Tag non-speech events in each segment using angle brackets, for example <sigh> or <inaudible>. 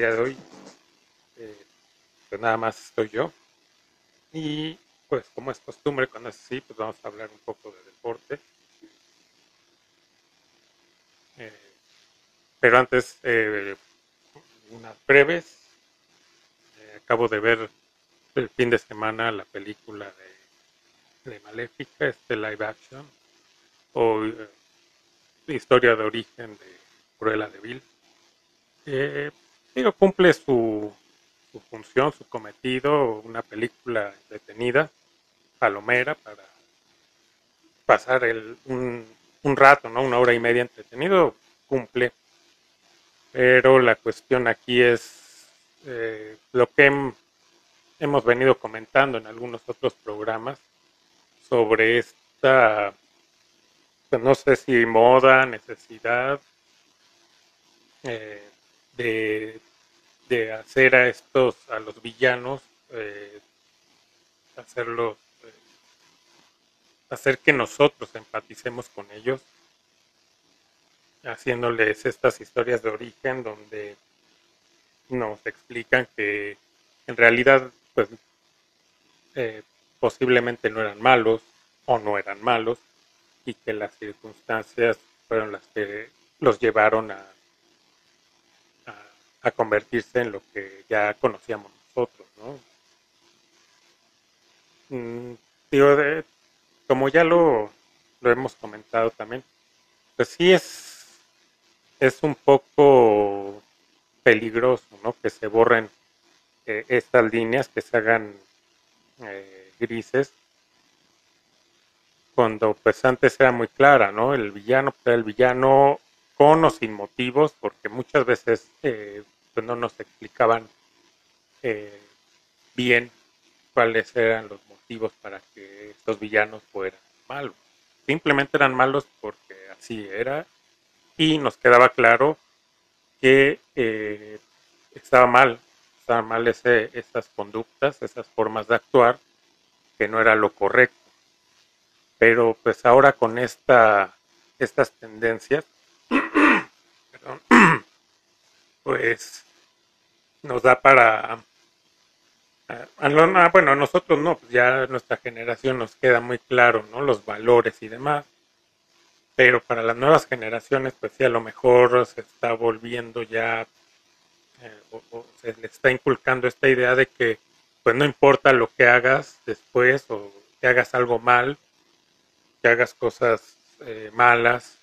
día de hoy, eh, pues nada más estoy yo. Y pues como es costumbre, cuando es así, pues vamos a hablar un poco de deporte. Eh, pero antes, eh, unas breves. acabo de ver el fin de semana la película de, de Maléfica, este live action. O, historia de origen de Cruella de Vil. Eh, cumple su, su, función, su cometido, una película detenida, palomera, para pasar el, un, un, rato, ¿no? una hora y media entretenido, cumple. Pero la cuestión aquí es eh, lo que hemos venido comentando en algunos otros programas sobre esta pues, no sé si moda, necesidad eh, de, hacer a estos, a los villanos, eh, hacerlos, eh, hacer que nosotros empaticemos con ellos, haciéndoles estas historias de origen donde nos explican que en realidad, pues, posiblemente no eran malos o no eran malos, y que las circunstancias fueron las que los llevaron a, a, convertirse en lo que ya conocíamos nosotros, ¿no? Mm, digo, como ya lo, lo hemos comentado también, pues sí es, es un poco peligroso, ¿no? Que se borren eh, estas líneas, que se hagan eh, grises cuando pues antes era muy clara, ¿no? El villano pues, el villano con o sin motivos, porque muchas veces eh, pues no nos explicaban eh, bien cuáles eran los motivos para que estos villanos fueran malos. Simplemente eran malos porque así era y nos quedaba claro que eh, estaba mal, estaban mal esas conductas, esas formas de actuar, que no era lo correcto pero pues ahora con esta, estas tendencias, <clears throat> pues nos da para, bueno, a nosotros no, pues ya nuestra generación nos queda muy claro, ¿no? Los valores y demás, pero para las nuevas generaciones, pues sí, a lo mejor se está volviendo ya, eh, o, se le está inculcando esta idea de que, pues no importa lo que hagas después o que hagas algo mal, que hagas cosas eh, malas,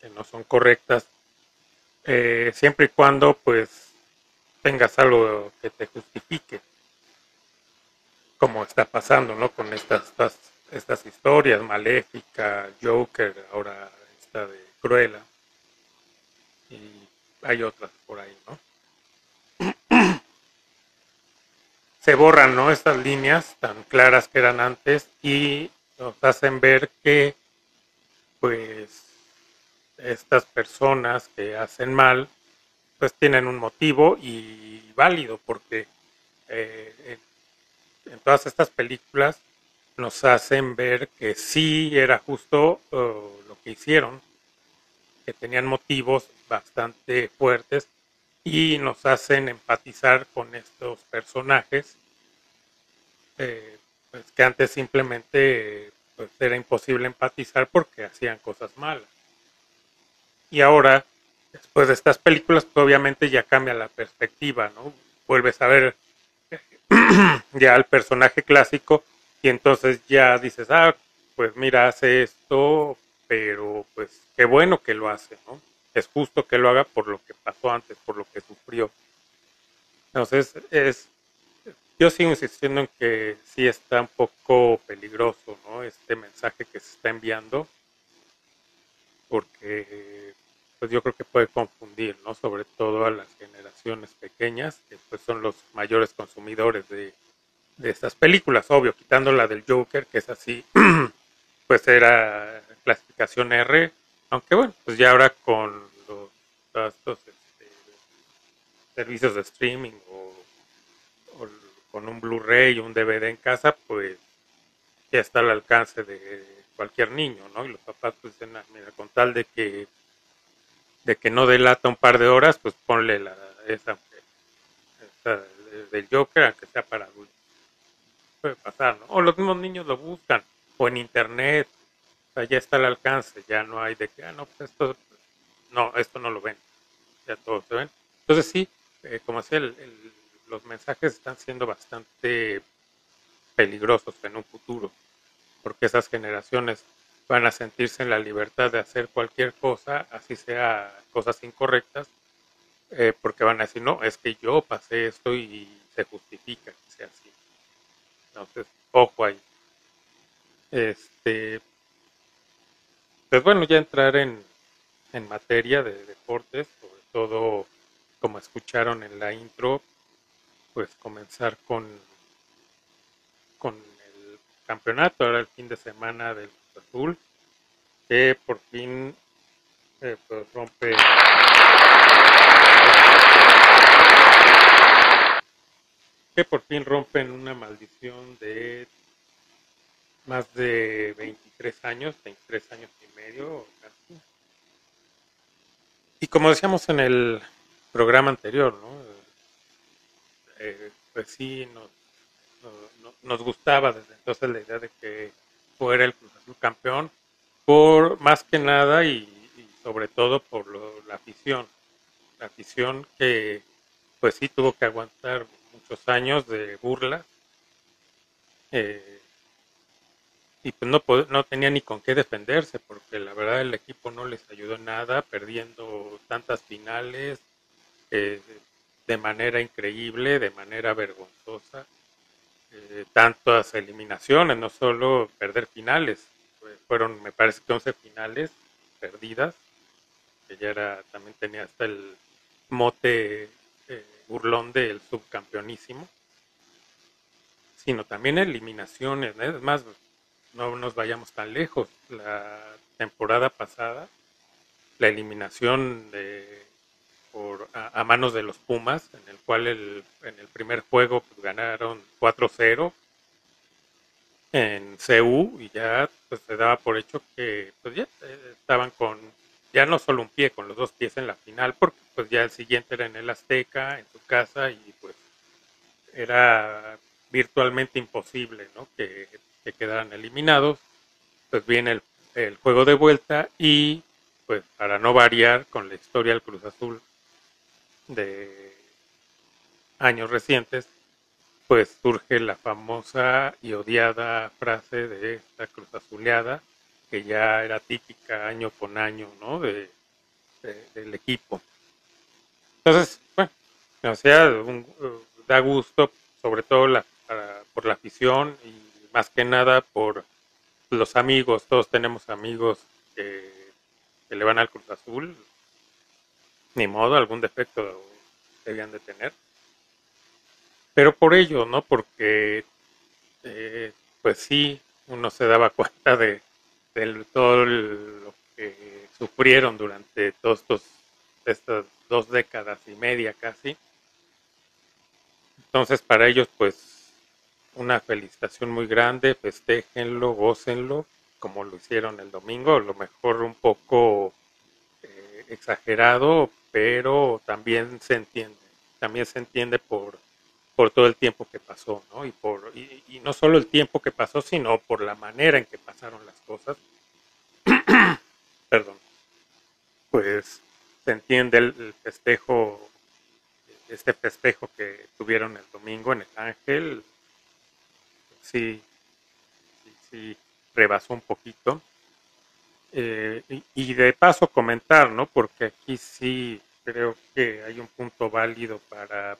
que no son correctas, eh, siempre y cuando pues tengas algo que te justifique, como está pasando, ¿no? Con estas, estas, estas historias, Maléfica, Joker, ahora esta de Cruella, y hay otras por ahí, ¿no? <clears throat> Se borran, ¿no? Estas líneas tan claras que eran antes y nos hacen ver que pues estas personas que hacen mal pues tienen un motivo y válido porque eh, en, todas estas películas nos hacen ver que sí era justo lo que hicieron, que tenían motivos bastante fuertes y nos hacen empatizar con estos personajes eh, pues que antes simplemente pues, era imposible empatizar porque hacían cosas malas. Y ahora, después de estas películas, pues obviamente ya cambia la perspectiva, ¿no? Vuelves a ver <clears throat> ya al personaje clásico y entonces ya dices, ah, pues mira, hace esto, pero pues qué bueno que lo hace, ¿no? Es justo que lo haga por lo que pasó antes, por lo que sufrió. Entonces, es, yo sigo insistiendo en que sí está un poco peligroso, ¿no? Este mensaje que se está enviando, porque pues yo creo que puede confundir, ¿no? Sobre todo a las generaciones pequeñas, que pues son los mayores consumidores de, de estas películas, obvio, quitando la del Joker, que es así, <clears throat> pues era clasificación R, aunque bueno, pues ya ahora con los, estos este, servicios de streaming o con un Blu-ray o un DVD en casa, pues ya está al alcance de cualquier niño, ¿no? Y los papás pues dicen, ah, mira, con tal de que de que no delata un par de horas, pues ponle la, esa, del Joker, aunque sea para adultos. Puede pasar, ¿no? O los mismos niños lo buscan, o en internet, o sea, ya está al alcance, ya no hay de que, ah, no, pues esto, no, esto no lo ven, ya todos se ven. Entonces sí, eh, como decía, los mensajes están siendo bastante peligrosos en un futuro, porque esas generaciones van a sentirse en la libertad de hacer cualquier cosa, así sea cosas incorrectas, eh, porque van a decir, no, es que yo pasé esto y se justifica que sea así. Entonces, ojo ahí. Este, pues bueno, ya entrar en, en materia de deportes, sobre todo como escucharon en la intro, pues comenzar con, con el campeonato, ahora el fin de semana del Azul, que por fin eh, pues rompe que por fin rompen una maldición de más de 23 años, 23 años y medio casi. Y como decíamos en el programa anterior, ¿no? Eh, pues sí, nos, nos gustaba desde entonces la idea de que fuera el Cruz Azul campeón, por más que nada y, sobre todo por la afición, la afición que pues sí tuvo que aguantar muchos años de burla eh, y pues no, no tenía ni con qué defenderse porque la verdad el equipo no les ayudó nada perdiendo tantas finales eh, de manera increíble, de manera vergonzosa, eh, tantas eliminaciones, no solo perder finales, fueron me parece que 11 finales perdidas, que ya era, también tenía hasta el mote eh, burlón del subcampeonísimo, sino también eliminaciones, es más, no nos vayamos tan lejos, la temporada pasada, la eliminación de por, a, manos de los Pumas, en el cual el, en el primer juego pues, ganaron 4-0 en CU y ya pues se daba por hecho que pues ya eh, estaban con ya no solo un pie, con los dos pies en la final, porque pues ya el siguiente era en el Azteca, en su casa y pues era virtualmente imposible, ¿no? Que, que quedaran eliminados. Pues viene el, el juego de vuelta y pues para no variar con la historia del Cruz Azul de años recientes, pues surge la famosa y odiada frase de esta cruz azuleada, que ya era típica año con año, ¿no? De, del equipo. Entonces, bueno, o sea, da gusto, sobre todo la, por la afición y más que nada por los amigos. Todos tenemos amigos que, que le van al Cruz Azul, ni modo, algún defecto debían de tener. Pero por ello, ¿no? Porque, eh, pues sí, uno se daba <laughs> cuenta de, todo lo que sufrieron durante todos estos, estas dos décadas y media casi. Entonces, para ellos, pues, una felicitación muy grande, festéjenlo, gócenlo, como lo hicieron el domingo, a lo mejor un poco eh, exagerado, pero también se entiende, también se entiende por, por todo el tiempo que pasó, ¿no? Y, por, y, no solo el tiempo que pasó, sino por la manera en que pasaron las cosas. <coughs> Perdón. Pues se entiende el, festejo, este festejo que tuvieron el domingo en el Ángel, sí, sí, sí rebasó un poquito. Eh, y, de paso comentar, ¿no? Porque aquí sí creo que hay un punto válido para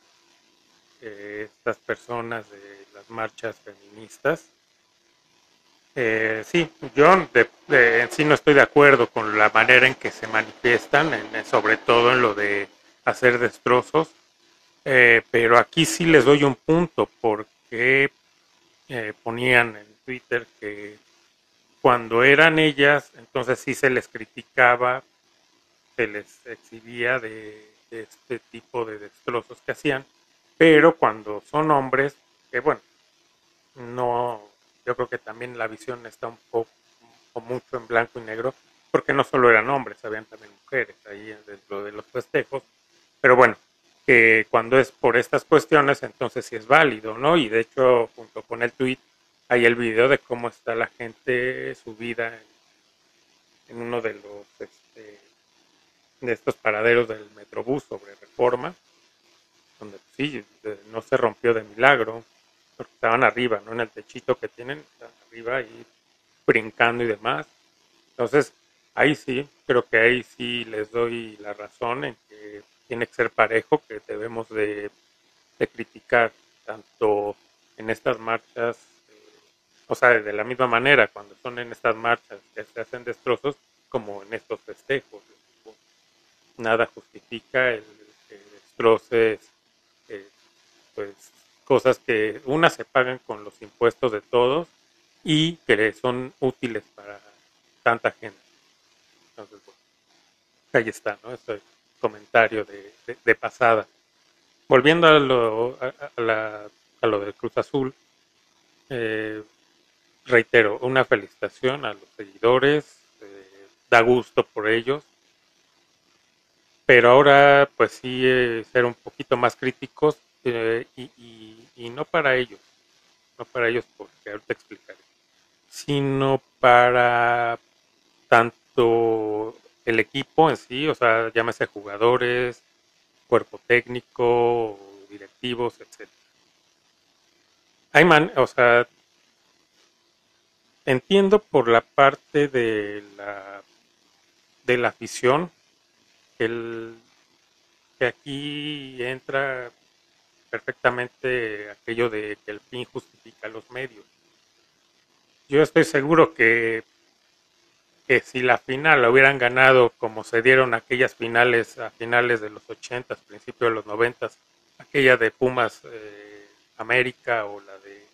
eh, estas personas de las marchas feministas. Eh, sí, yo en sí no estoy de acuerdo con la manera en que se manifiestan, sobre todo en lo de hacer destrozos, pero aquí sí les doy un punto porque ponían en Twitter que cuando eran ellas, entonces sí se les criticaba, se les exhibía de, este tipo de destrozos que hacían, pero cuando son hombres, que bueno, no, yo creo que también la visión está un poco o mucho en blanco y negro, porque no solo eran hombres, habían también mujeres ahí dentro de los festejos, pero bueno, que cuando es por estas cuestiones, entonces sí es válido, ¿no? Y de hecho, junto con el tweet, hay el video de cómo está la gente subida en, en uno de los este, de estos paraderos del Metrobús sobre Reforma, donde pues, sí, no se rompió de milagro, porque estaban arriba, ¿no? En el techito que tienen, arriba y brincando y demás. Entonces, ahí sí, creo que ahí sí les doy la razón en que tiene que ser parejo, que debemos de, criticar tanto en estas marchas, o sea, de la misma manera, cuando son en estas marchas que se hacen destrozos, como en estos festejos. Nada justifica el que destroces eh, pues, cosas que una se pagan con los impuestos de todos y que son útiles para tanta gente. Entonces, bueno, ahí está, ¿no? Este comentario de, pasada. Volviendo a lo, a, la, a lo del Cruz Azul, eh, reitero, una felicitación a los seguidores, eh, da gusto por ellos, pero ahora pues sí eh, ser un poquito más críticos y, y, no para ellos, no para ellos porque ahorita explicaré, sino para tanto el equipo en sí, o sea, llámese jugadores, cuerpo técnico, directivos, etc. Hay man, o sea, entiendo por la parte de la de la afición el, que aquí entra perfectamente aquello de que el fin justifica los medios. Yo estoy seguro que que si la final la hubieran ganado como se dieron aquellas finales a finales de los 80, principios de los 90, aquella de Pumas eh, América o la de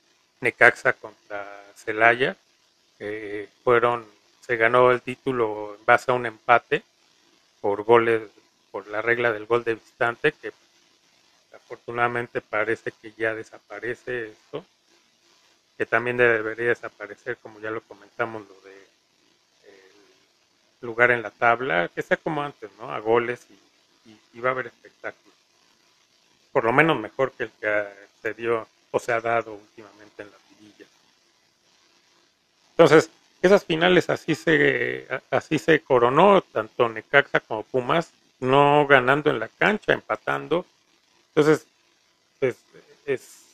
Necaxa contra Celaya, fueron, se ganó el título en base a un empate por goles, por la regla del gol de visitante, que afortunadamente parece que ya desaparece esto, que también debería desaparecer, como ya lo comentamos, lo de lugar en la tabla, que sea como antes, ¿no? A goles y, va a haber espectáculo. Por lo menos mejor que el que se dio o se ha dado últimamente en la. Entonces, esas finales así se, así se coronó, tanto Necaxa como Pumas, no ganando en la cancha, empatando. Entonces, pues, es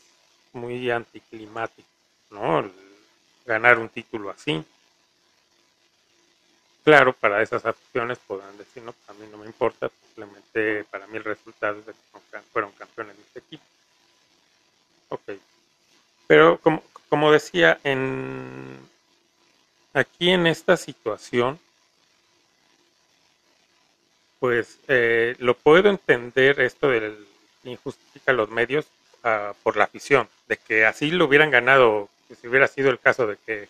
muy anticlimático, ¿no? ganar un título así. Claro, para esas opciones podrán decir, no, a mí no me importa, simplemente para mí el resultado es de que fueron campeones de este equipo. Ok. Pero como, como decía, en aquí en esta situación, pues eh, lo puedo entender esto del injustifica los medios uh, por la afición, de que así lo hubieran ganado, si hubiera sido el caso de que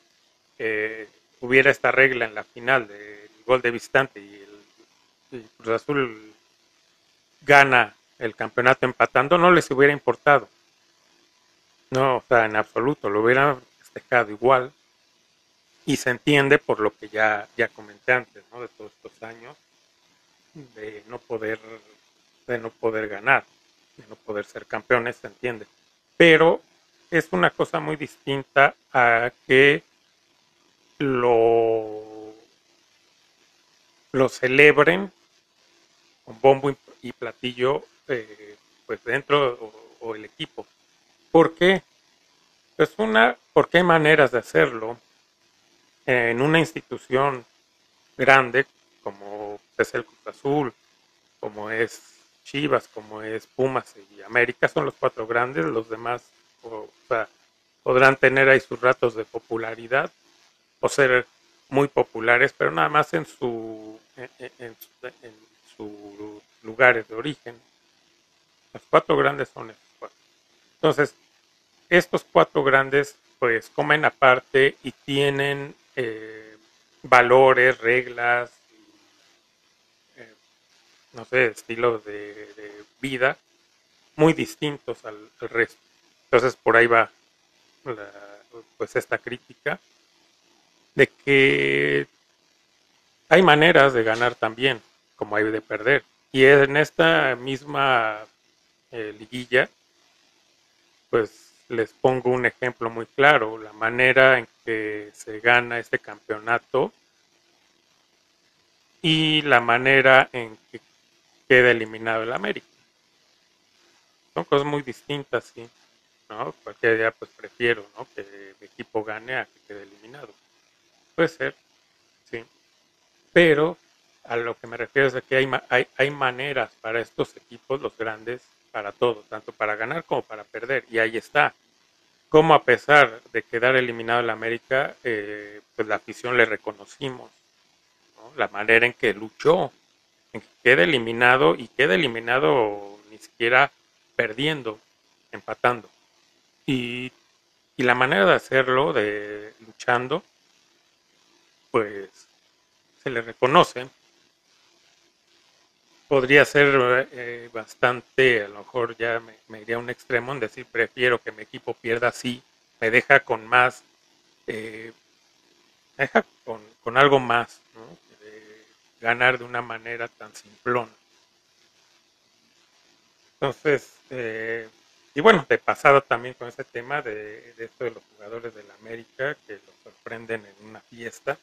eh, hubiera esta regla en la final del gol de visitante y el, Cruz Azul gana el campeonato empatando, no les hubiera importado. No, o sea, en absoluto, lo hubieran festejado igual. Y se entiende por lo que ya, ya comenté antes, ¿no? De todos estos años, de no poder, de no poder ganar, de no poder ser campeones, se entiende. Pero es una cosa muy distinta a que lo, lo celebren con bombo y platillo eh, pues dentro o, el equipo. ¿Por qué? Pues una, porque hay maneras de hacerlo en una institución grande como es el Cruz Azul, como es Chivas, como es Pumas y América, son los cuatro grandes, los demás podrán tener ahí sus ratos de popularidad, o ser muy populares, pero nada más en su en, sus lugares de origen. Los cuatro grandes son estos cuatro. Entonces, estos cuatro grandes pues comen aparte y tienen eh, valores, reglas, eh, no sé, estilos de, vida muy distintos al, resto. Entonces por ahí va pues esta crítica de que hay maneras de ganar también, como hay de perder. Y en esta misma eh, liguilla, pues les pongo un ejemplo muy claro, la manera en que se gana este campeonato y la manera en que queda eliminado el América. Son cosas muy distintas, sí. ¿no? Cualquier día pues prefiero ¿no? que mi equipo gane a que quede eliminado. Puede ser, sí. Pero a lo que me refiero es que hay, hay, hay maneras para estos equipos, los grandes, para todo, tanto para ganar como para perder. Y ahí está. Como a pesar de quedar eliminado el América, eh, pues la afición le reconocimos. La manera en que luchó, en que quede eliminado y queda eliminado ni siquiera perdiendo, empatando. Y, y la manera de hacerlo, de luchando, pues se le reconoce. Podría ser eh, bastante, a lo mejor ya me, iría a un extremo en decir prefiero que mi equipo pierda así, me deja con más, eh, me deja con, con algo más, ¿no? de ganar de una manera tan simplona. Entonces, eh, y bueno, de pasado también con ese tema de, esto de los jugadores de la América que los sorprenden en una fiesta.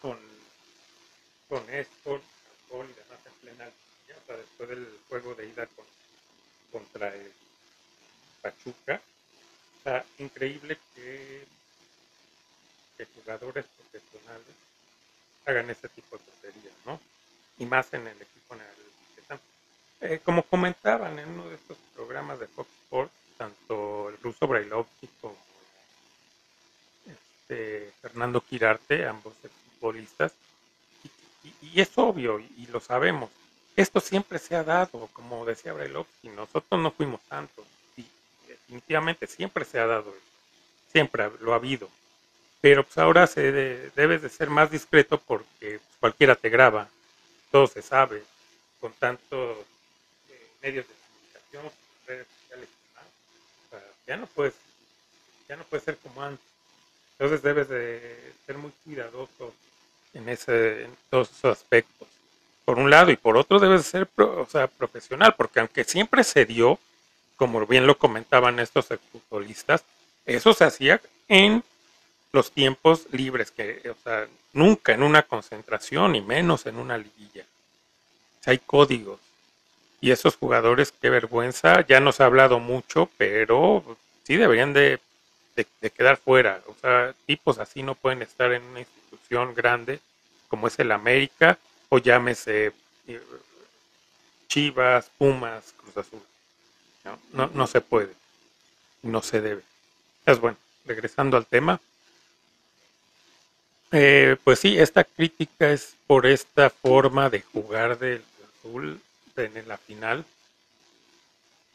Con, con esto, alcohol y demás en plena o sea, después del juego de ida con, contra el Pachuca. O increíble que, que jugadores profesionales hagan ese tipo de tonterías, ¿no? Y más en el equipo en el eh, como comentaban en uno de estos programas de Fox Sports, tanto el ruso Brailovsky como este, Fernando Quirarte, ambos futbolistas, y, es obvio y, lo sabemos, esto siempre se ha dado, como decía Brailovsky, nosotros no fuimos tantos, y definitivamente siempre se ha dado siempre lo ha habido, pero pues ahora se debes de ser más discreto porque pues, cualquiera te graba, todo se sabe, con tantos medios de comunicación, redes sociales ya no puedes, ya no puede ser como antes. Entonces debes de ser muy cuidadoso en ese, en todos esos aspectos. Por un lado y por otro debes ser o sea, profesional, porque aunque siempre se dio, como bien lo comentaban estos futbolistas, eso se hacía en los tiempos libres, que, o sea, nunca en una concentración y menos en una liguilla. hay códigos, y esos jugadores, qué vergüenza, ya nos ha hablado mucho, pero sí deberían de, quedar fuera. O sea, tipos así no pueden estar en una institución grande como es el América o llámese eh, Chivas, Pumas, Cruz Azul. No, no, se puede, no se debe. Es bueno, regresando al tema. Eh, pues sí, esta crítica es por esta forma de jugar del Azul en la final.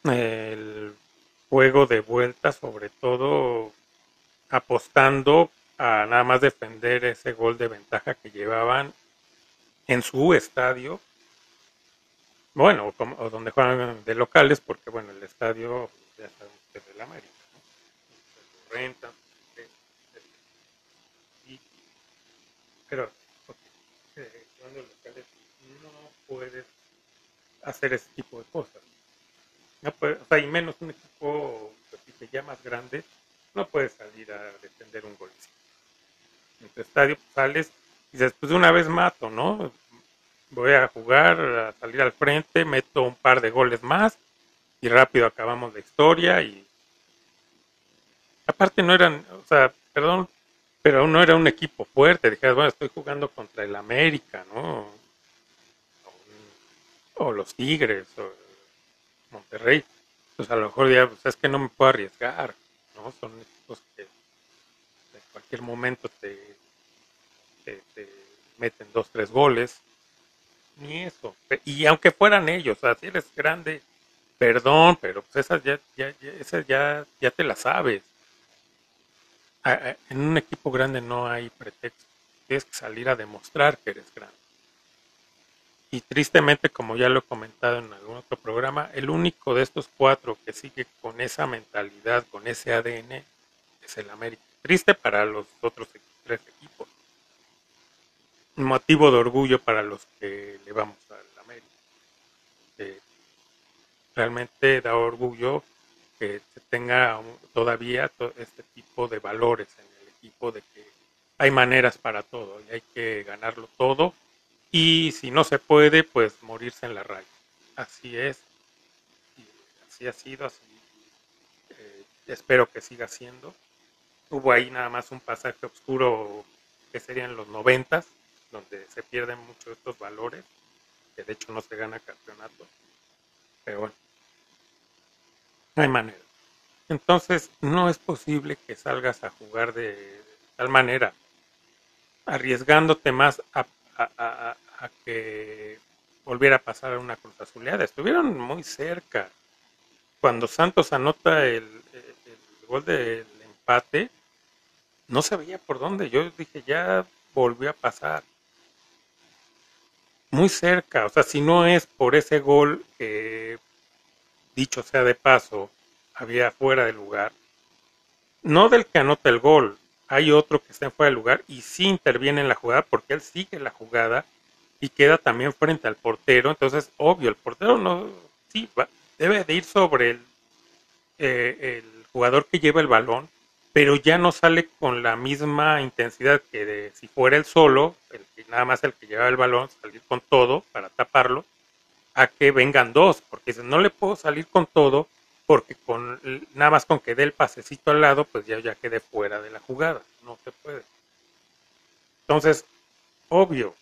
El juego de vuelta, sobre todo apostando a nada más defender ese gol de ventaja que llevaban en su estadio. Bueno, o, donde juegan de locales, porque bueno, el estadio ya sabemos que es del América, ¿no? rentan, pero eh, locales no puedes hacer ese tipo de cosas. No puede, o sea, y menos un equipo pues, ya más grande, no puede salir a defender un gol. En tu estadio pues, sales y después de una vez mato, ¿no? Voy a jugar, a salir al frente, meto un par de goles más y rápido acabamos la historia y aparte no eran, o sea, perdón, pero no era un equipo fuerte, dijeras, bueno, estoy jugando contra el América, ¿no? o los Tigres, o Monterrey, pues a lo mejor ya, pues es que no me puedo arriesgar, ¿no? Son equipos que cualquier momento te, te, meten dos, tres goles, ni eso. Y aunque fueran ellos, o sea, si eres grande, perdón, pero pues esas ya, ya, ya, esas ya, ya te las sabes. En un equipo grande no hay pretexto. Tienes que salir a demostrar que eres grande. Y tristemente, como ya lo he comentado en algún otro programa, el único de estos cuatro que sigue con esa mentalidad, con ese ADN, es el América. Triste para los otros tres equipos. Motivo de orgullo para los que le vamos al América. Eh, realmente da orgullo que se tenga todavía este tipo de valores en el equipo de que hay maneras para todo y hay que ganarlo todo. Y si no se puede pues morirse en la raya. Así es. Así ha sido así eh, espero que siga siendo hubo ahí nada más un pasaje oscuro que serían los noventas donde se pierden muchos estos valores que de hecho no se gana campeonato pero bueno no hay manera. Entonces, no es posible que salgas a jugar de, tal manera, arriesgándote más a, que volviera a pasar una cruz azuleada. Estuvieron muy cerca. Cuando Santos anota el, el gol del empate, no se veía por dónde. Yo dije, ya volvió a pasar. Muy cerca. O sea, si no es por ese gol que dicho sea de paso, había fuera de lugar. No del que anota el gol, hay otro que está en fuera de lugar y sí interviene en la jugada porque él sigue la jugada y queda también frente al portero. Entonces, obvio, el portero no, sí, debe de ir sobre el, eh, el jugador que lleva el balón, pero ya no sale con la misma intensidad que de, si fuera el solo, el que nada más el que lleva el balón, salir con todo para taparlo a que vengan dos, porque no le puedo salir con todo, porque con nada más con que dé el pasecito al lado, pues ya, ya quedé fuera de la jugada, no se puede. Entonces, obvio,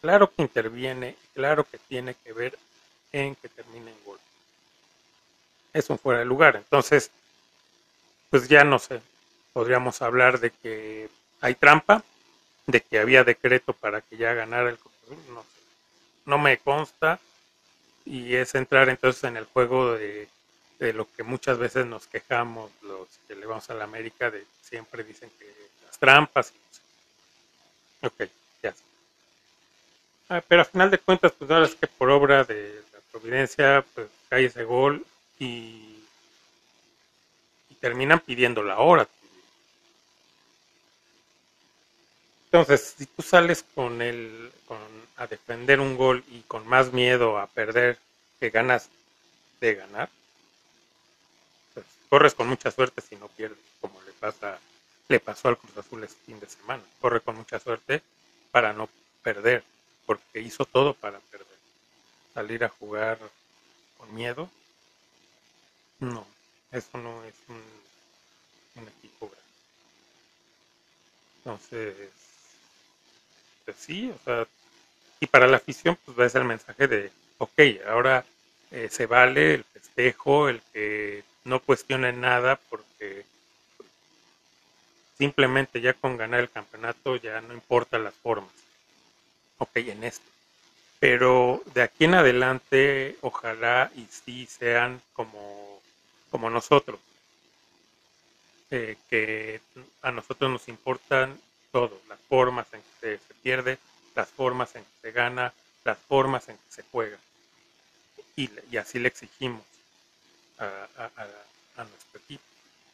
claro que interviene, claro que tiene que ver en que termine en gol. Es un fuera de lugar, entonces, pues ya no sé, podríamos hablar de que hay trampa, de que había decreto para que ya ganara el no sé, no me consta, y es entrar entonces en el juego de, lo que muchas veces nos quejamos los que le vamos a la América de siempre dicen que las trampas ok ya ah, pero a final de cuentas pues ahora es que por obra de la providencia pues cae ese gol y, y terminan pidiendo la hora entonces si tú sales con el con a defender un gol y con más miedo a perder que ganas de ganar, pues corres con mucha suerte si no pierdes, como le pasa, le pasó al Cruz Azul este fin de semana. Corre con mucha suerte para no perder, porque hizo todo para perder. Salir a jugar con miedo, no, eso no es un, equipo grande. Entonces, pues sí, o sea, y para la afición, pues va a ser el mensaje de, ok, ahora eh, se vale el festejo, el que no cuestionen nada, porque simplemente ya con ganar el campeonato ya no importa las formas. Ok, en esto. Pero de aquí en adelante, ojalá y sí sean como, como nosotros. Eh, que a nosotros nos importan todo, las formas en que se pierde, las formas en que se gana, las formas en que se juega. Y, así le exigimos a, nuestro equipo.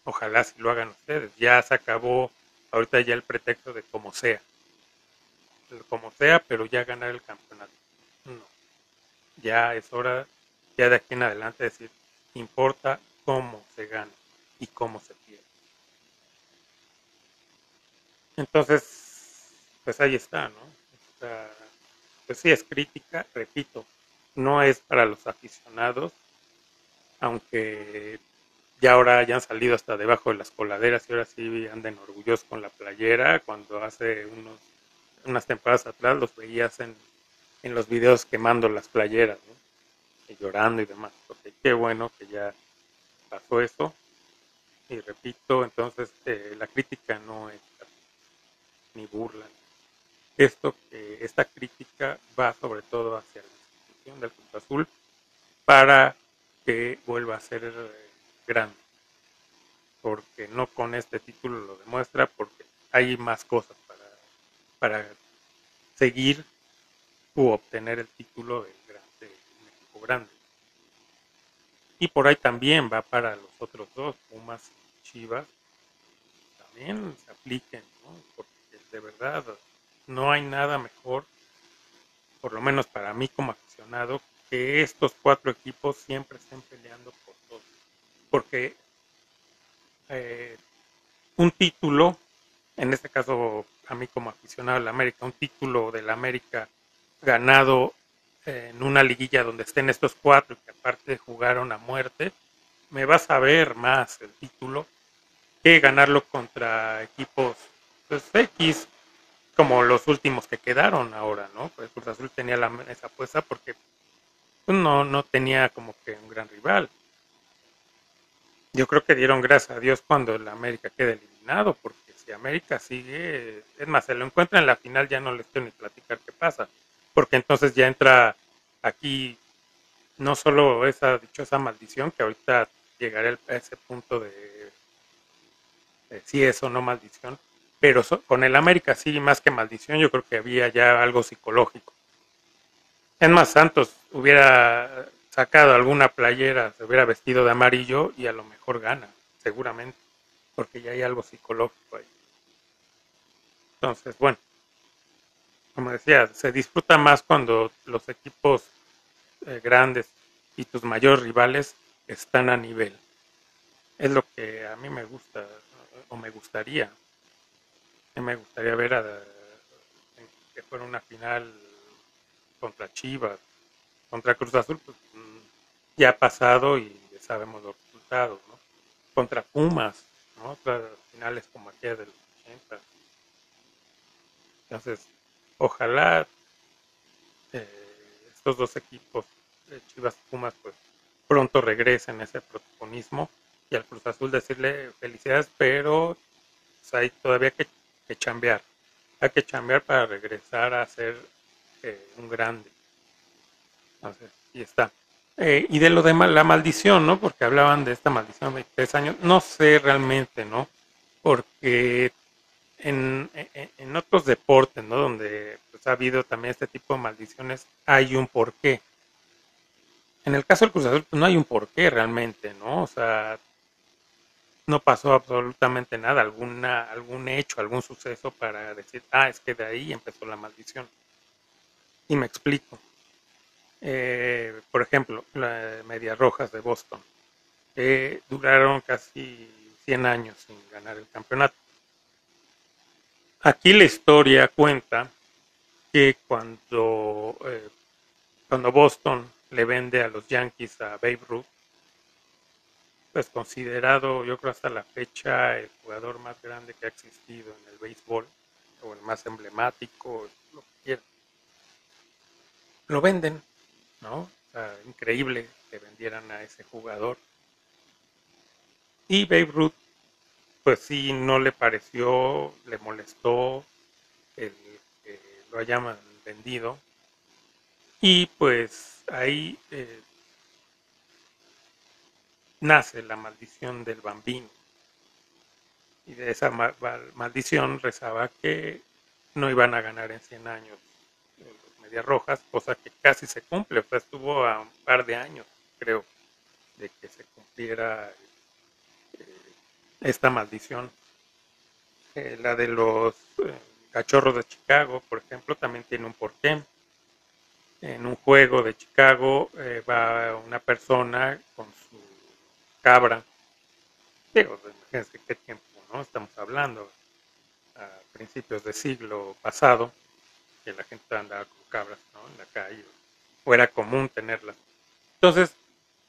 Ojalá si lo hagan ustedes. Ya se acabó ahorita ya el pretexto de como sea. Como sea, pero ya ganar el campeonato. No. Ya es hora, ya de aquí en adelante, decir, importa cómo se gana y cómo se pierde. Entonces, pues ahí está, ¿no? pues sí es crítica, repito, no es para los aficionados, aunque ya ahora hayan salido hasta debajo de las coladeras y ahora sí anden orgullosos con la playera, cuando hace unos, unas temporadas atrás los veías en, en los videos quemando las playeras, y llorando y demás, porque qué bueno que ya pasó eso, y repito, entonces eh, la crítica no es ni burla, esto, esta crítica va sobre todo hacia la institución del Cruz Azul para que vuelva a ser eh, grande. Porque no con este título lo demuestra, porque hay más cosas para, para seguir u obtener el título equipo grande. Y por ahí también va para los otros dos, Pumas y Chivas, también se apliquen, ¿no? porque de verdad no hay nada mejor, por lo menos para mí como aficionado, que estos cuatro equipos siempre estén peleando por todo. Porque eh, un título, en este caso a mí como aficionado de la América, un título de la América ganado en una liguilla donde estén estos cuatro que aparte jugaron a muerte, me vas a ver más el título que ganarlo contra equipos pues, X, como los últimos que quedaron ahora, ¿no? Pues Cruz Azul tenía la, esa apuesta porque pues, no, no tenía como que un gran rival. Yo creo que dieron gracias a Dios cuando el América queda eliminado, porque si América sigue, es más, se lo encuentra en la final, ya no les quiero ni platicar qué pasa, porque entonces ya entra aquí no solo esa dichosa maldición, que ahorita llegaré a ese punto de, si es o no maldición, pero con el América sí, más que maldición, yo creo que había ya algo psicológico. Es más, Santos hubiera sacado alguna playera, se hubiera vestido de amarillo y a lo mejor gana, seguramente, porque ya hay algo psicológico ahí. Entonces, bueno, como decía, se disfruta más cuando los equipos eh, grandes y tus mayores rivales están a nivel. Es lo que a mí me gusta o me gustaría. Me gustaría ver a, que fuera una final contra Chivas, contra Cruz Azul, pues, mm, ya ha pasado y sabemos los resultados, ¿no? Contra Pumas, ¿no? Otras finales como aquella del 80. Entonces, ojalá eh, estos dos equipos, Chivas y Pumas, pues pronto regresen ese protagonismo y al Cruz Azul decirle felicidades, pero pues, hay todavía que, que chambear. Hay que chambear para regresar a ser eh, un grande. Y está. Eh, y de lo de la maldición, ¿no? Porque hablaban de esta maldición de 23 años. No sé realmente, ¿no? Porque en, otros deportes, ¿no? Donde pues, ha habido también este tipo de maldiciones, hay un porqué. En el caso del Cruz Azul, pues no hay un porqué realmente, ¿no? O sea, no pasó absolutamente nada, alguna, algún hecho, algún suceso para decir, ah, es que de ahí empezó la maldición. Y me explico. Eh, por ejemplo, las Medias Rojas de Boston, que duraron casi 100 años sin ganar el campeonato. Aquí la historia cuenta que cuando, eh, cuando Boston le vende a los Yankees a Babe Ruth, pues considerado yo creo hasta la fecha el jugador más grande que ha existido en el béisbol, o el más emblemático, lo que quieran. Lo venden, ¿no? increíble que vendieran a ese jugador. Y Babe Ruth pues sí, no le pareció, le molestó el que lo hayan vendido. Y pues ahí eh, nace la maldición del bambino. Y de esa maldición rezaba que no iban a ganar en 100 años los Medias Rojas, cosa que casi se cumple. O sea, estuvo a un par de años, creo, de que se cumpliera esta maldición. Eh, la de los eh, cachorros de Chicago, por ejemplo, también tiene un porqué. En un juego de Chicago eh, va una persona con su cabra. Digo, imagínense qué tiempo, ¿no? Estamos hablando a principios del siglo pasado, que la gente andaba con cabras, ¿no? En la calle, o era común tenerlas. Entonces,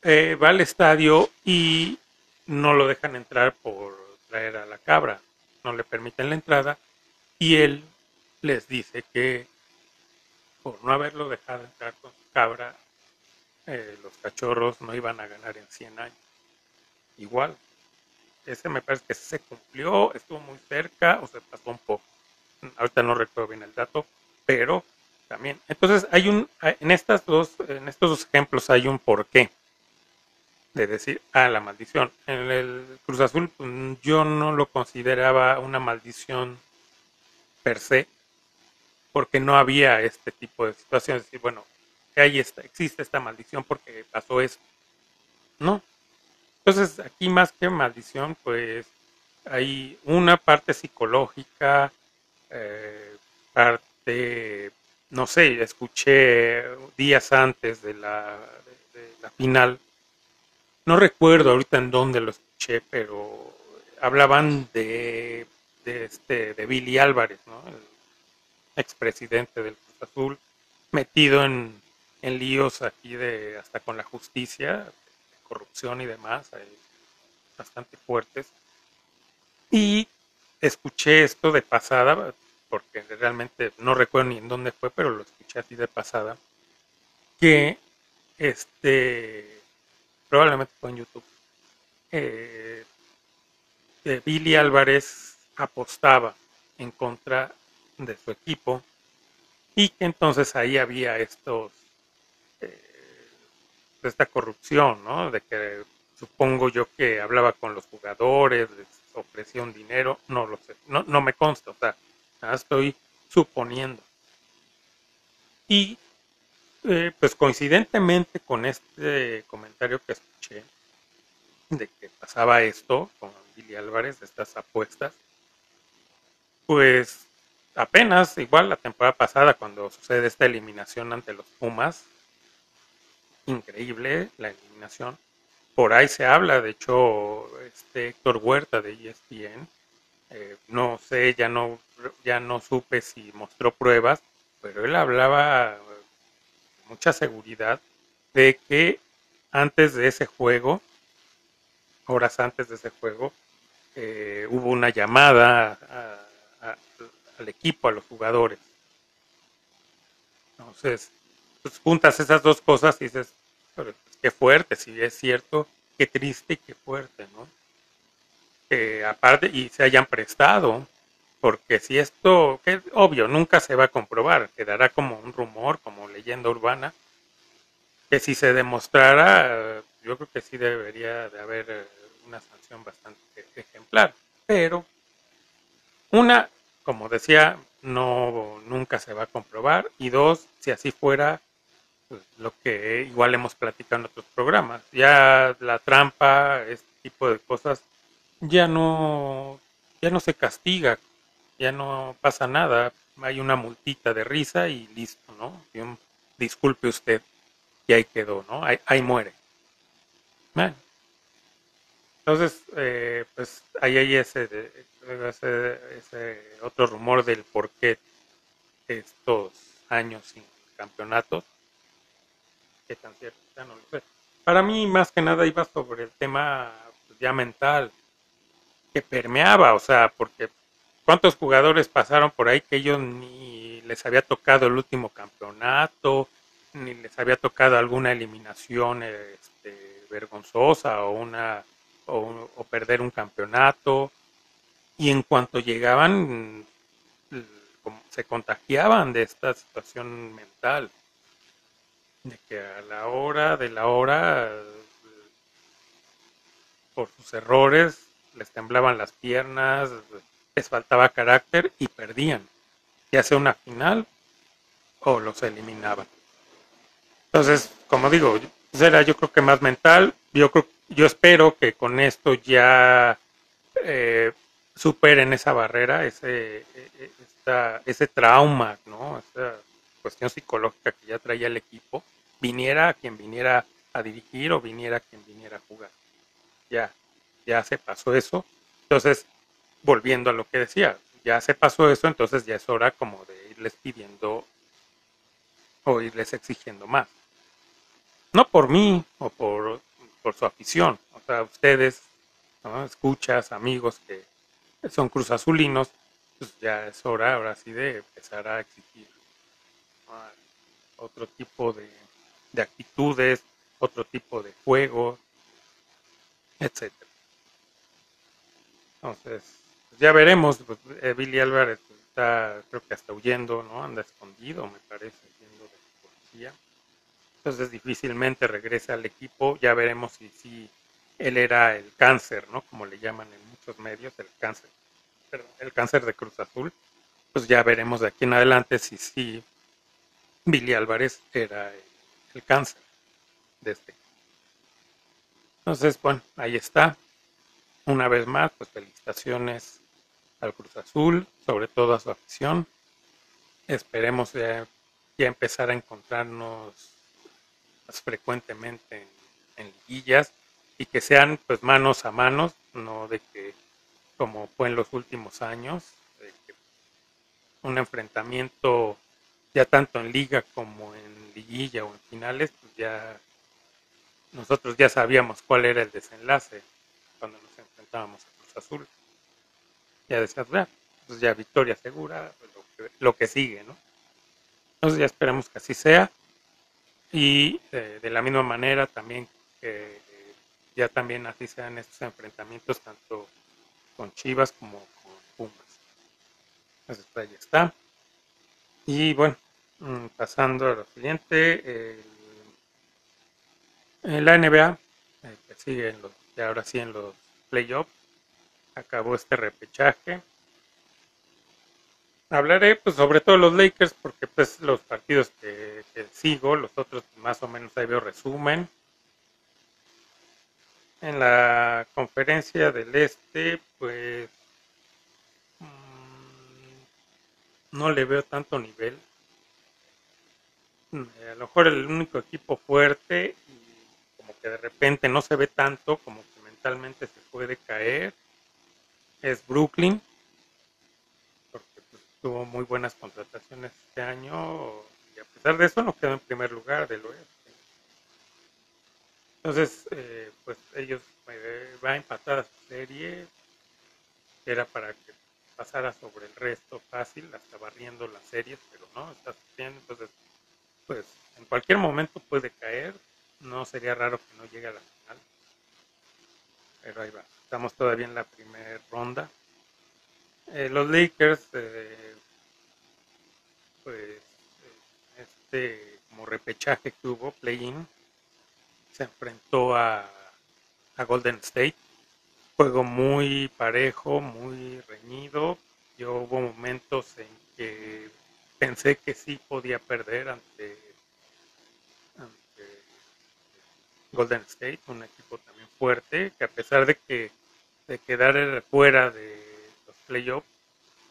va al estadio y no lo dejan entrar por traer a la cabra, no le permiten la entrada y él les dice que por no haberlo dejado entrar con su cabra, eh, los cachorros no iban a ganar en 100 años. Igual, ese me parece que se cumplió, estuvo muy cerca o se pasó un poco. Ahorita no recuerdo bien el dato, pero también. Entonces hay un, en estas dos, en estos dos ejemplos hay un porqué de decir, ah, la maldición. En el Cruz Azul pues, yo no lo consideraba una maldición per se, porque no había este tipo de situaciones. Decir, bueno, ahí existe esta maldición porque pasó eso. No. Entonces, aquí más que maldición, pues hay una parte psicológica, eh, este, no sé, escuché días antes de la, de la final, no recuerdo ahorita en dónde lo escuché, pero hablaban de, este, de Billy Álvarez, ¿no? el expresidente del Cruz Azul, metido en, en líos aquí de hasta con la justicia, corrupción y demás, bastante fuertes. Y escuché esto de pasada, porque realmente no recuerdo ni en dónde fue, pero lo escuché así de pasada, que este probablemente fue en YouTube. Eh, Billy Álvarez apostaba en contra de su equipo y que entonces ahí había estos eh, esta corrupción, ¿no? De que supongo yo que hablaba con los jugadores, les ofrecía un dinero, no lo sé, no, no me consta, o sea, estoy suponiendo. Y eh, pues coincidentemente con este comentario que escuché de que pasaba esto con Billy Álvarez, de estas apuestas, pues apenas, igual la temporada pasada, cuando sucede esta eliminación ante los Pumas, increíble la eliminación, por ahí se habla, de hecho, este Héctor Huerta de ESPN, eh, no sé, ya no, ya no supe si mostró pruebas, pero él hablaba mucha seguridad de que antes de ese juego, horas antes de ese juego, eh, hubo una llamada al equipo, a los jugadores. Entonces, pues, juntas esas dos cosas y dices, qué fuerte, si es cierto, qué triste y qué fuerte, ¿no? aparte, y se hayan prestado, porque si esto, que obvio, nunca se va a comprobar, quedará como un rumor, como leyenda urbana, que si se demostrara, yo creo que sí debería de haber eh, una sanción bastante ejemplar, pero una, como decía, no nunca se va a comprobar y dos, si así fuera, pues, lo que igual hemos platicado en otros programas, ya la trampa, este tipo de cosas, ya no, ya no se castiga ya no pasa nada, hay una multita de risa y listo, ¿no? disculpe usted, y ahí quedó, ¿no? Ahí, muere. Entonces, eh, pues ahí hay ese, ese, otro rumor del por qué estos años sin campeonatos. ¿Qué tan cierto? Ya no lo sé. Para mí, más que nada, iba sobre el tema pues, ya mental que permeaba, o sea, porque ¿Cuántos jugadores pasaron por ahí que ellos ni les había tocado el último campeonato, ni les había tocado alguna eliminación este, vergonzosa o una o, perder un campeonato? Y en cuanto llegaban, se contagiaban de esta situación mental, de que a la hora de la hora, por sus errores, les temblaban las piernas, les faltaba carácter y perdían, ya sea una final o los eliminaban. Entonces, como digo, será yo creo que más mental. Yo creo, yo espero que con esto ya eh, superen esa barrera, ese, ese trauma, ¿no? Esa cuestión psicológica que ya traía el equipo, viniera quien viniera a dirigir o viniera quien viniera a jugar. Ya, ya se pasó eso. Entonces, volviendo a lo que decía, ya se pasó eso, entonces ya es hora como de irles pidiendo o irles exigiendo más. No por mí o por, por su afición, o sea, ustedes, escuchas, amigos que son cruzazulinos, pues ya es hora ahora sí de empezar a exigir otro tipo de, de actitudes, otro tipo de juego, etcétera. Entonces, ya veremos. Pues, eh, Billy Álvarez está, creo que hasta huyendo, ¿no? Anda escondido, me parece, yendo de policía. Entonces difícilmente regresa al equipo. Ya veremos si, si él era el cáncer, ¿no? Como le llaman en muchos medios, el cáncer. el cáncer de Cruz Azul. Pues ya veremos de aquí en adelante si sí Billy Álvarez era el, cáncer de este. Entonces, bueno, ahí está. Una vez más, pues felicitaciones al Cruz Azul, sobre todo a su afición. esperemos ya, empezar a encontrarnos más frecuentemente en, en liguillas y que sean pues manos a manos, no de que como fue en los últimos años, un enfrentamiento ya tanto en liga como en liguilla o en finales, pues ya nosotros ya sabíamos cuál era el desenlace cuando nos enfrentábamos a Cruz Azul. Ya decías, pues ya victoria segura, pues lo, que, sigue, ¿no? Entonces ya esperamos que así sea. Y eh, de la misma manera también que ya también así sean estos enfrentamientos tanto con Chivas como con Pumas. Entonces pues ahí está. Y bueno, mm, pasando a lo siguiente, en la NBA, eh, que sigue en los, ya ahora sí en los playoffs, acabó este repechaje. Hablaré pues sobre todo los Lakers porque pues los partidos que, que sigo, los otros más o menos ahí veo resumen. En la conferencia del Este, pues mm, no le veo tanto nivel. Mm, a lo mejor el único equipo fuerte y como que de repente no se ve tanto, como que mentalmente se puede caer, es Brooklyn, porque pues, tuvo muy buenas contrataciones este año y a pesar de eso no quedó en primer lugar del oeste. Entonces, eh, pues ellos eh, va a empatar a su serie, era para que pasara sobre el resto fácil, hasta barriendo las series, pero no, está bien, entonces, pues en cualquier momento puede caer, no sería raro que no llegue a la pero ahí va, estamos todavía en la primera ronda. Eh, los Lakers, pues, este como repechaje que hubo, play-in, se enfrentó a, Golden State. Juego muy parejo, muy reñido. Yo hubo momentos en que pensé que sí podía perder ante, Golden State, un equipo también fuerte, que a pesar de que de quedar fuera de los playoffs,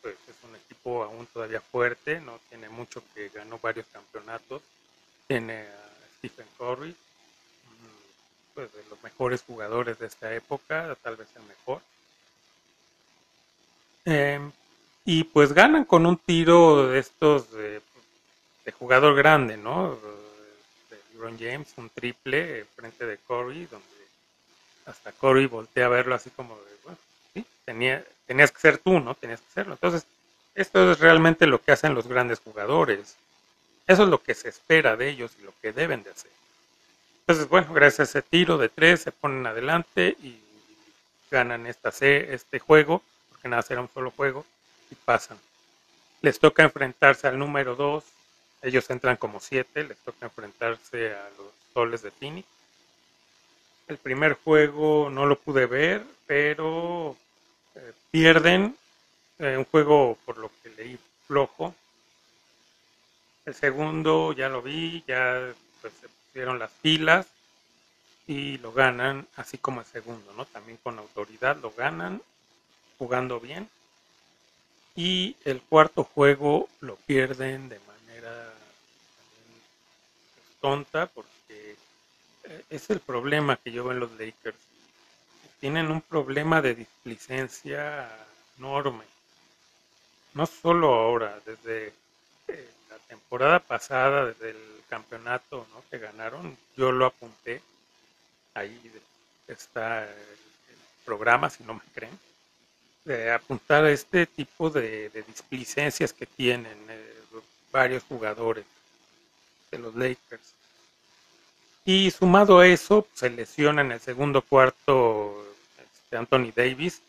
pues es un equipo aún todavía fuerte, no tiene mucho que ganó varios campeonatos, tiene a Stephen Curry, pues, de los mejores jugadores de esta época, tal vez el mejor. Em, y pues ganan con un tiro de estos de, jugador grande, ¿no? De LeBron James, un triple frente de Curry, donde hasta Curry voltea a verlo así como de, bueno, sí, tenía, tenías que ser tú, ¿no? Tenías que hacerlo. Entonces, esto es realmente lo que hacen los grandes jugadores. Eso es lo que se espera de ellos y lo que deben de hacer. Entonces, bueno, gracias a ese tiro de tres se ponen adelante y ganan esta este juego, porque nada será un solo juego, y pasan. Les toca enfrentarse al número dos, ellos entran como siete, les toca enfrentarse a los soles de Phoenix. El primer juego no lo pude ver, pero eh, pierden eh, un juego por lo que leí flojo. El segundo ya lo vi, ya pues, dieron las pilas y lo ganan, así como el segundo, ¿no? También con autoridad lo ganan, jugando bien. Y el cuarto juego lo pierden de manera tonta porque es el problema que yo veo en los Lakers. Tienen un problema de displicencia enorme. No solo ahora, desde eh, la temporada pasada, desde el campeonato ¿no? que ganaron, yo lo apunté, ahí está el, programa, si no me creen, de apuntar a este tipo de, displicencias que tienen eh, varios jugadores de los Lakers. Y sumado a eso, se lesiona en el segundo cuarto este, Anthony Davis,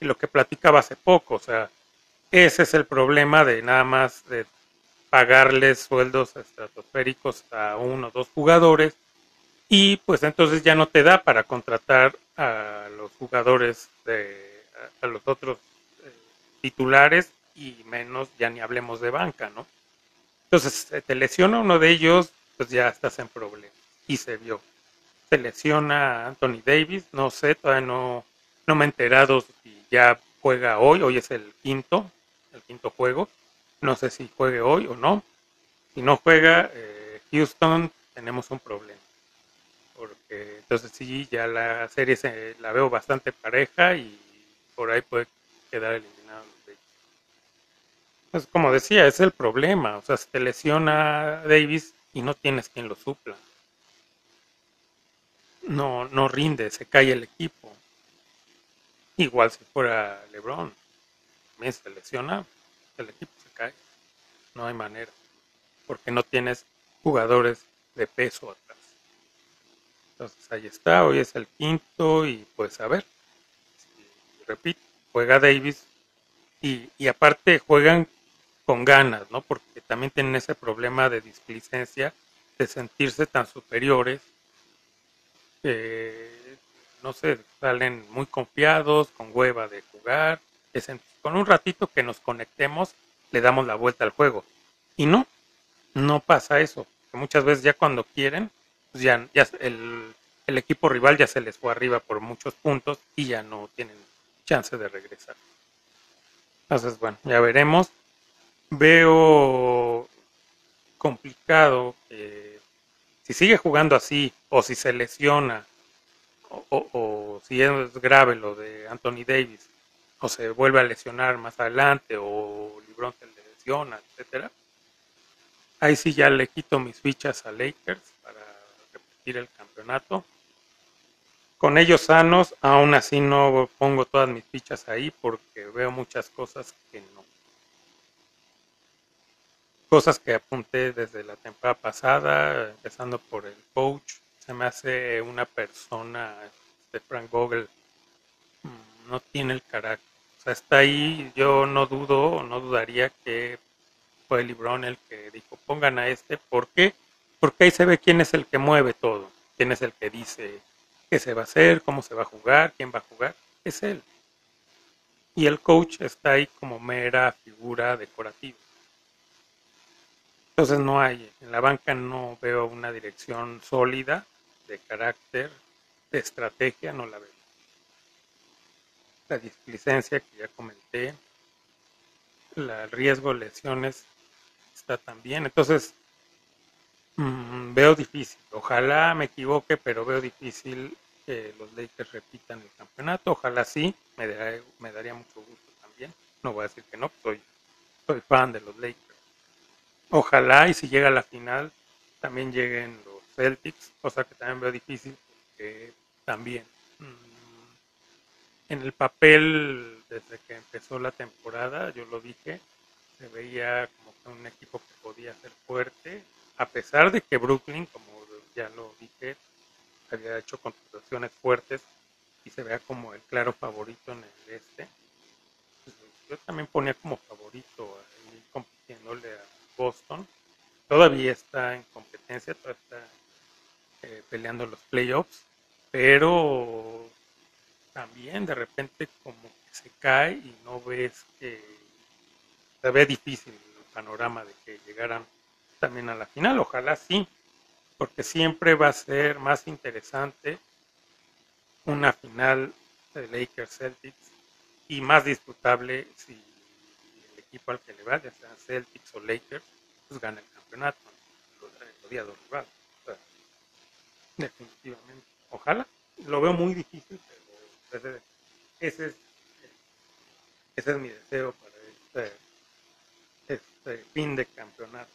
y lo que platicaba hace poco, o sea, ese es el problema de nada más de pagarles sueldos estratosféricos a uno o dos jugadores y pues entonces ya no te da para contratar a los jugadores de a, los otros eh, titulares y menos ya ni hablemos de banca, ¿no? Entonces te lesiona uno de ellos, pues ya estás en problemas y se vio. Se lesiona Anthony Davis, no sé, todavía no, no me he enterado si ya juega hoy, hoy es el quinto, el quinto juego No sé si juegue hoy o no. Si no juega eh, Houston, tenemos un problema. Porque entonces sí, ya la serie se, la veo bastante pareja y por ahí puede quedar eliminado. Pues como decía, es el problema. O sea, se te lesiona Davis y no tienes quien lo supla. No, no rinde, se cae el equipo. Igual si fuera LeBron, también se lesiona, el equipo se cae. No hay manera, porque no tienes jugadores de peso atrás. Entonces ahí está, hoy es el quinto y pues a ver, repito, juega Davis y, y aparte juegan con ganas, ¿no? Porque también tienen ese problema de displicencia, de sentirse tan superiores, no sé, salen muy confiados, con hueva de jugar, con un ratito que nos conectemos, le damos la vuelta al juego. Y no, no pasa eso, que muchas veces ya cuando quieren, pues ya, el, el equipo rival ya se les fue arriba por muchos puntos y ya no tienen chance de regresar. Entonces, bueno, ya veremos veo complicado que si sigue jugando así o si se lesiona o, si es grave lo de Anthony Davis o se vuelve a lesionar más adelante o LeBron se lesiona, etcétera. Ahí sí ya le quito mis fichas a Lakers para repetir el campeonato. Con ellos sanos, aún así no pongo todas mis fichas ahí porque veo muchas cosas que cosas que apunté desde la temporada pasada, empezando por el coach. Se me hace una persona, de Frank Vogel, mm, no tiene el carácter. O sea, está ahí, yo no dudo, no dudaría que fue LeBron el que dijo, pongan a este. ¿Por qué? Porque ahí se ve quién es el que mueve todo, quién es el que dice qué se va a hacer, cómo se va a jugar, quién va a jugar. Es él. Y el coach está ahí como mera figura decorativa. Entonces no hay, en la banca no veo una dirección sólida de carácter, de estrategia, no la veo. La displicencia que ya comenté, el riesgo de lesiones está también. Entonces mm, veo difícil. Ojalá me equivoque, pero veo difícil que los Lakers repitan el campeonato. Ojalá sí, me daría, me daría mucho gusto también. No voy a decir que no, soy, soy fan de los Lakers Ojalá y si llega a la final también lleguen los Celtics, cosa que también veo difícil porque también mm, en el papel desde que empezó la temporada, yo lo dije, se veía como que un equipo que podía ser fuerte, a pesar de que Brooklyn, como ya lo dije, había hecho contrataciones fuertes y se vea como el claro favorito en el este. Pues, yo también ponía como favorito ahí compitiéndole a Boston. Todavía está en competencia, todavía está eh, peleando los playoffs, pero también de repente como que se cae y no ves que se ve difícil el panorama de que llegaran también a la final. Ojalá sí, porque siempre va a ser más interesante una final de Lakers Celtics y más disputable si equipo al que le vaya, sea Celtics o Lakers, pues gana el campeonato, el odiado rival. definitivamente. Ojalá. Lo veo muy difícil, pero ese, es, ese es mi deseo para este, este fin de campeonato.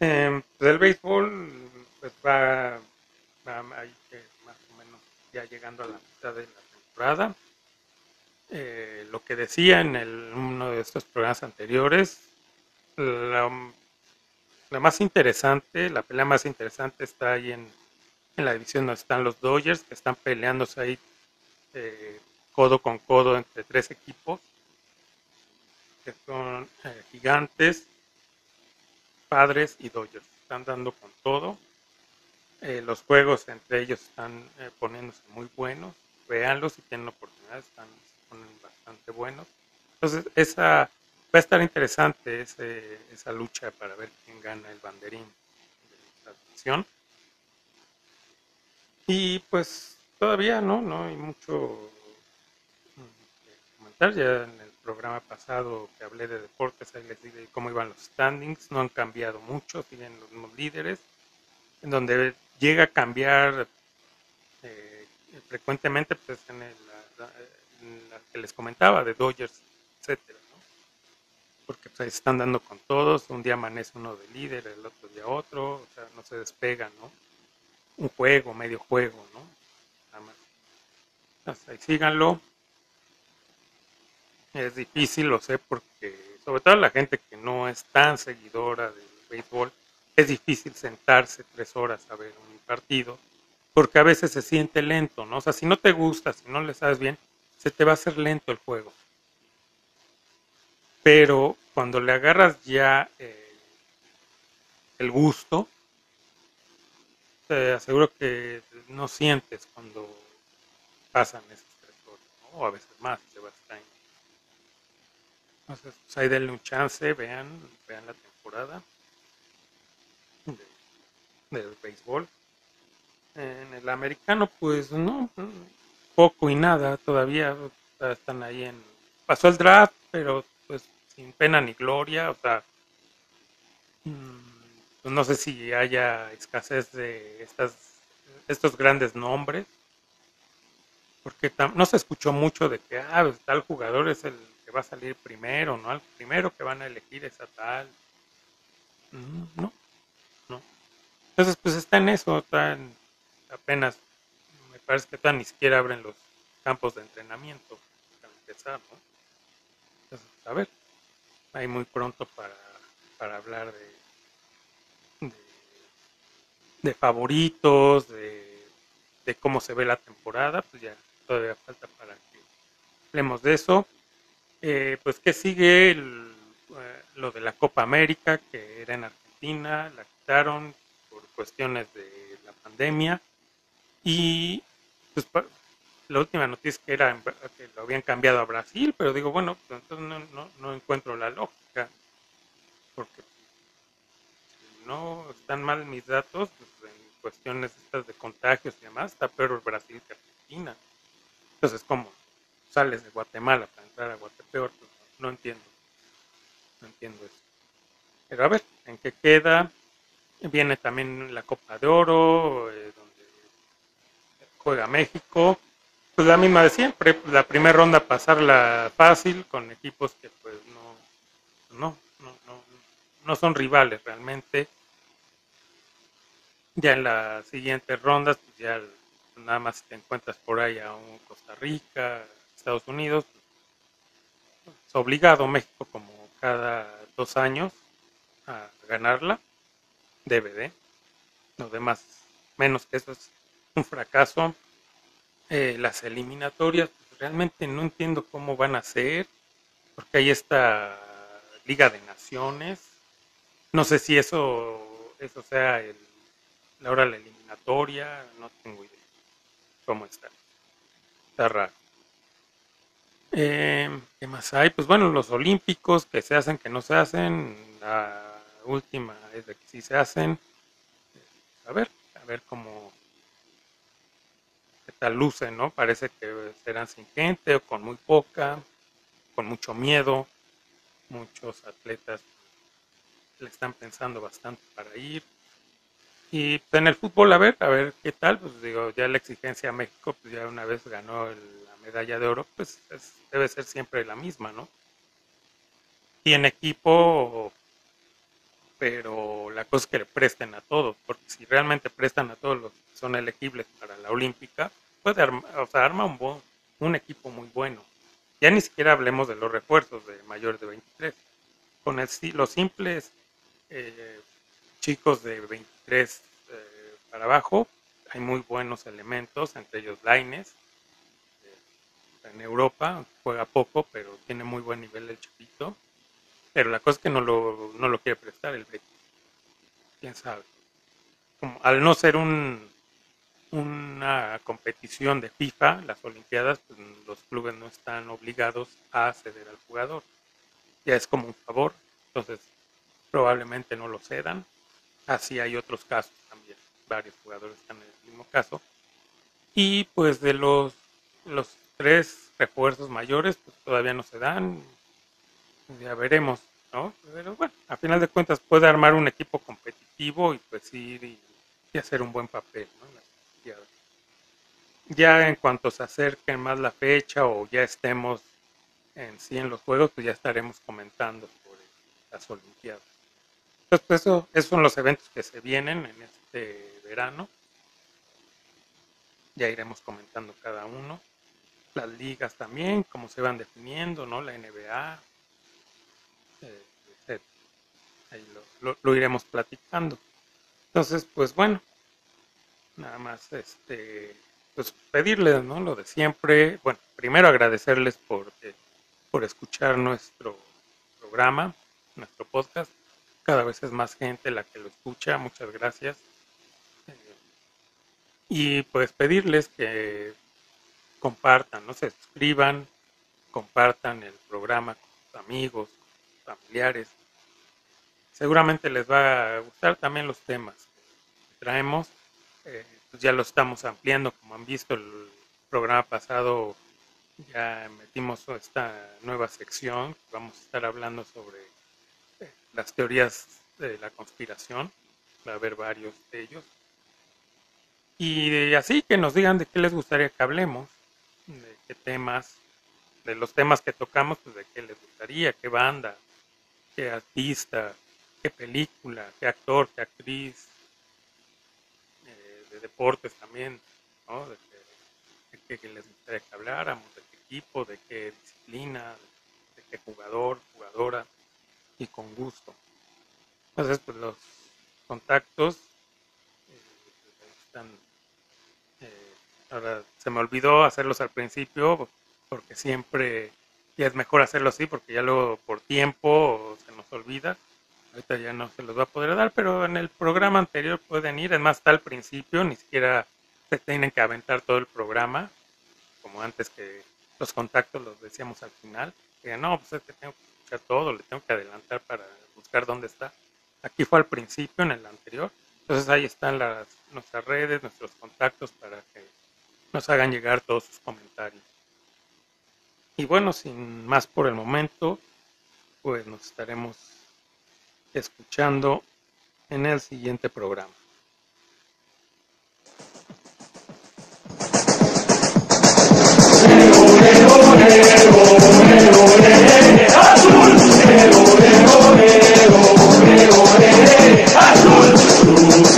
Eh, pues el béisbol pues va, que más o menos ya llegando a la mitad de la temporada. Eh, lo que decía en uno de estos programas anteriores, la, más interesante, la pelea más interesante está ahí en, la división donde están los Dodgers, que están peleándose ahí eh, codo con codo entre tres equipos, que son eh, gigantes, padres y Dodgers. Están dando con todo. los juegos entre ellos están poniéndose muy buenos. Veanlos si tienen oportunidad, están bastante buenos. Entonces, esa va a estar interesante esa lucha para ver quién gana el banderín de la. Y pues todavía no, no hay mucho mm, que comentar. Ya en el programa pasado que hablé de deportes, ahí les dije cómo iban los standings, no han cambiado mucho, siguen los líderes, en donde llega a cambiar eh, frecuentemente, pues en, el, la, que les comentaba, de Dodgers, etcétera, ¿no? Porque pues, están dando con todos, un día amanece uno de líder, el otro día otro, o sea, no se despega, ¿no? Un juego, medio juego, ¿no? Nada más. ahí síganlo. Es difícil, lo sé, porque sobre todo la gente que no es tan seguidora del béisbol, es difícil sentarse tres horas a ver un partido, porque a veces se siente lento, ¿no? O sea, si no te gusta, si no le sabes bien, se te va a hacer lento el juego. Pero cuando le agarras ya eh, el gusto, te aseguro que no sientes cuando pasan esas tres horas, o a veces más, te vas a Entonces, pues ahí denle un chance, vean, vean la temporada del béisbol. En el americano, pues no, poco y nada todavía. están ahí en. Pasó el draft, pero pues sin pena ni gloria. O sea, mm, no sé si haya escasez de estas, estos grandes nombres. Porque no se escuchó mucho de que ah, pues, tal jugador es el que va a salir primero, ¿no? El primero que van a elegir es a tal. Mm, no, entonces, pues está en eso, está apenas, me parece que todavía ni siquiera abren los campos de entrenamiento para empezar, ¿no? Entonces, a ver, hay muy pronto para, para hablar de, de, favoritos, de, de cómo se ve la temporada, pues ya todavía falta para que hablemos de eso. Eh, pues que sigue el, eh, lo de la Copa América, que era en Argentina, la quitaron, cuestiones de la pandemia y pues la última noticia que era que lo habían cambiado a Brasil, pero digo, bueno, pues, entonces no, no, no encuentro la lógica, porque si no están mal mis datos, pues, en cuestiones estas de contagios y demás, está peor Brasil que Argentina. Entonces, ¿cómo sales de Guatemala para entrar a Guatepeor? Pues, no, entiendo, no entiendo eso. Pero a ver, ¿en qué queda? Viene también la Copa de Oro, eh, juega México. Pues la misma de siempre, la primera ronda pasarla fácil con equipos que pues no, no, no, no, son rivales realmente. Ya en las siguientes rondas, pues ya nada más te encuentras por ahí a un Costa Rica, Estados Unidos. Es obligado México como cada dos años a ganarla. DVD. Lo demás, menos que eso es un fracaso. Eh, las eliminatorias, pues, realmente no entiendo cómo van a ser, porque hay esta Liga de Naciones. No sé si eso, eso sea el, la hora de la eliminatoria, no tengo idea cómo está. Está raro. Eh, ¿Qué más hay? Pues bueno, los olímpicos que se hacen, que no se hacen. La, última es de que si se hacen, a ver, a ver cómo, luce, ¿no? Parece que serán sin gente o con muy poca, con mucho miedo, muchos atletas le están pensando bastante para ir. Y pues, en el fútbol, a ver, a ver qué tal, pues digo, ya la exigencia a México, pues ya una vez ganó la medalla de oro, pues debe ser siempre la misma, ¿no? Tiene equipo pero la cosa es que le presten a todos, porque si realmente prestan a todos los que son elegibles para la olímpica, puede armar, o sea, arma un, un equipo muy bueno. Ya ni siquiera hablemos de los refuerzos de mayores de 23. Con el, los simples eh, chicos de 23 eh, para abajo, hay muy buenos elementos, entre ellos Laines. Eh, en Europa juega poco, pero tiene muy buen nivel el chapito. Pero la cosa es que no lo, no lo quiere prestar el Betis. Quién sabe. Como, al no ser un, una competición de FIFA, las Olimpiadas, pues, los clubes no están obligados a ceder al jugador. Ya es como un favor, entonces probablemente no lo cedan. Así hay otros casos también. Varios jugadores están en el mismo caso. Y pues de los, los tres refuerzos mayores pues todavía no se dan, ya veremos, ¿no? Pero bueno, a final de cuentas puede armar un equipo competitivo y pues ir y, hacer un buen papel, ¿no? Ya en cuanto se acerquen más la fecha o ya estemos en sí en los juegos, pues ya estaremos comentando sobre las Olimpiadas. Entonces, pues eso, esos son los eventos que se vienen en este verano. Ya iremos comentando cada uno. Las ligas también, cómo se van definiendo, ¿no? La NBA, eh, Ahí lo, lo, iremos platicando. Entonces, pues bueno, nada más este pues pedirles, ¿no? Lo de siempre. Bueno, primero agradecerles por, eh, por escuchar nuestro programa, nuestro podcast. Cada vez es más gente la que lo escucha. Muchas gracias. Eh, y pues pedirles que compartan, no se suscriban, compartan el programa con sus amigos, familiares. Seguramente les va a gustar también los temas que traemos. Eh, pues ya lo estamos ampliando, como han visto el programa pasado ya metimos esta nueva sección, vamos a estar hablando sobre eh, las teorías de la conspiración, va a haber varios de ellos. Y así que nos digan de qué les gustaría que hablemos, de qué temas, de los temas que tocamos, pues de qué les gustaría, qué banda, qué artista, qué película, qué actor, qué actriz, deportes también, ¿no? De, qué les gustaría que habláramos, de qué equipo, de qué disciplina, de qué jugador, jugadora, y con gusto. Entonces, pues los contactos eh, están... Eh, ahora, se me olvidó hacerlos al principio, porque siempre ya es mejor hacerlo así, porque ya luego por tiempo se nos olvida. Ahorita ya no se los va a poder dar, pero en el programa anterior pueden ir. Es más, está al principio, ni siquiera se tienen que aventar todo el programa, como antes que los contactos los decíamos al final. Que no, pues es que tengo que escuchar todo, le tengo que adelantar para buscar dónde está. Aquí fue al principio, en el anterior. Entonces ahí están las, nuestras redes, nuestros contactos para que nos hagan llegar todos sus comentarios. Y bueno, sin más por el momento, pues nos estaremos escuchando en el siguiente programa.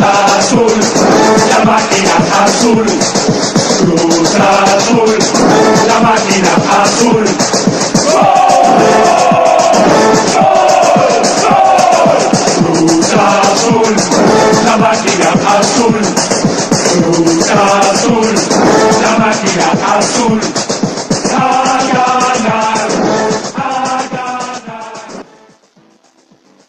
Azul, la máquina azul. Cruz azul, la máquina azul. Máquina azul, azul, la máquina azul.